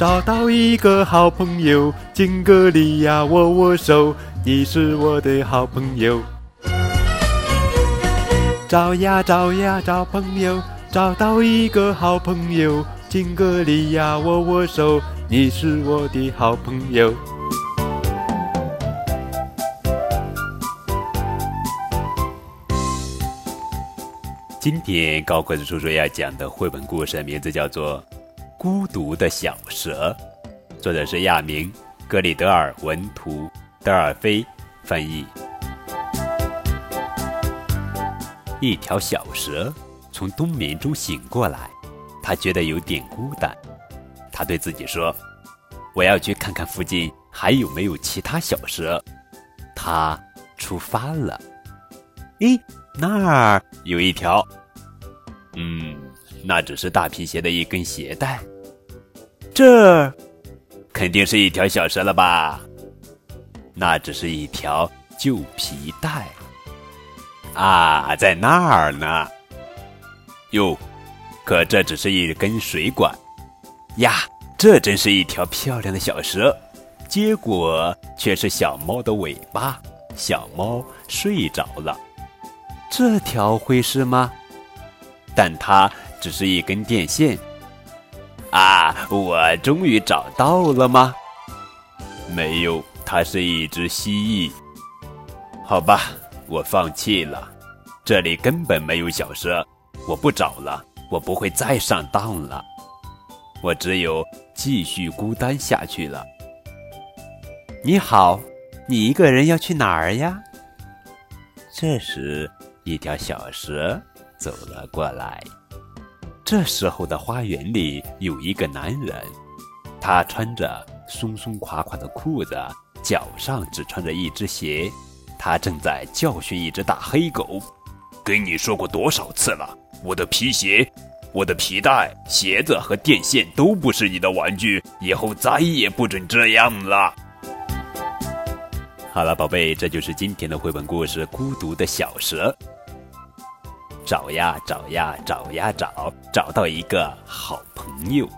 找到一个好朋友，敬个礼呀，握握手，你是我的好朋友。找呀找呀找朋友，找到一个好朋友，敬个礼呀，握握手，你是我的好朋友。今天高个子叔叔要讲的绘本故事名字叫做《孤独的小蛇》，作者是亚明，格里德尔文图，德尔菲翻译。一条小蛇从冬眠中醒过来，它觉得有点孤单。它对自己说：“我要去看看附近还有没有其他小蛇。”它出发了。咦？那儿有一条，嗯，那只是大皮鞋的一根鞋带。这肯定是一条小蛇了吧？那只是一条旧皮带。啊，在那儿呢。哟，可这只是一根水管呀！这真是一条漂亮的小蛇，结果却是小猫的尾巴。小猫睡着了。这条会是吗？但它只是一根电线。啊，我终于找到了吗？没有，它是一只蜥蜴。好吧，我放弃了。这里根本没有小蛇，我不找了。我不会再上当了。我只有继续孤单下去了。你好，你一个人要去哪儿呀？这时。一条小蛇走了过来。这时候的花园里有一个男人，他穿着松松垮垮的裤子，脚上只穿着一只鞋。他正在教训一只大黑狗：“跟你说过多少次了，我的皮鞋、我的皮带、鞋子和电线都不是你的玩具，以后再也不准这样了。”好了，宝贝，这就是今天的绘本故事《孤独的小蛇》。找呀找呀找呀找，找到一个好朋友。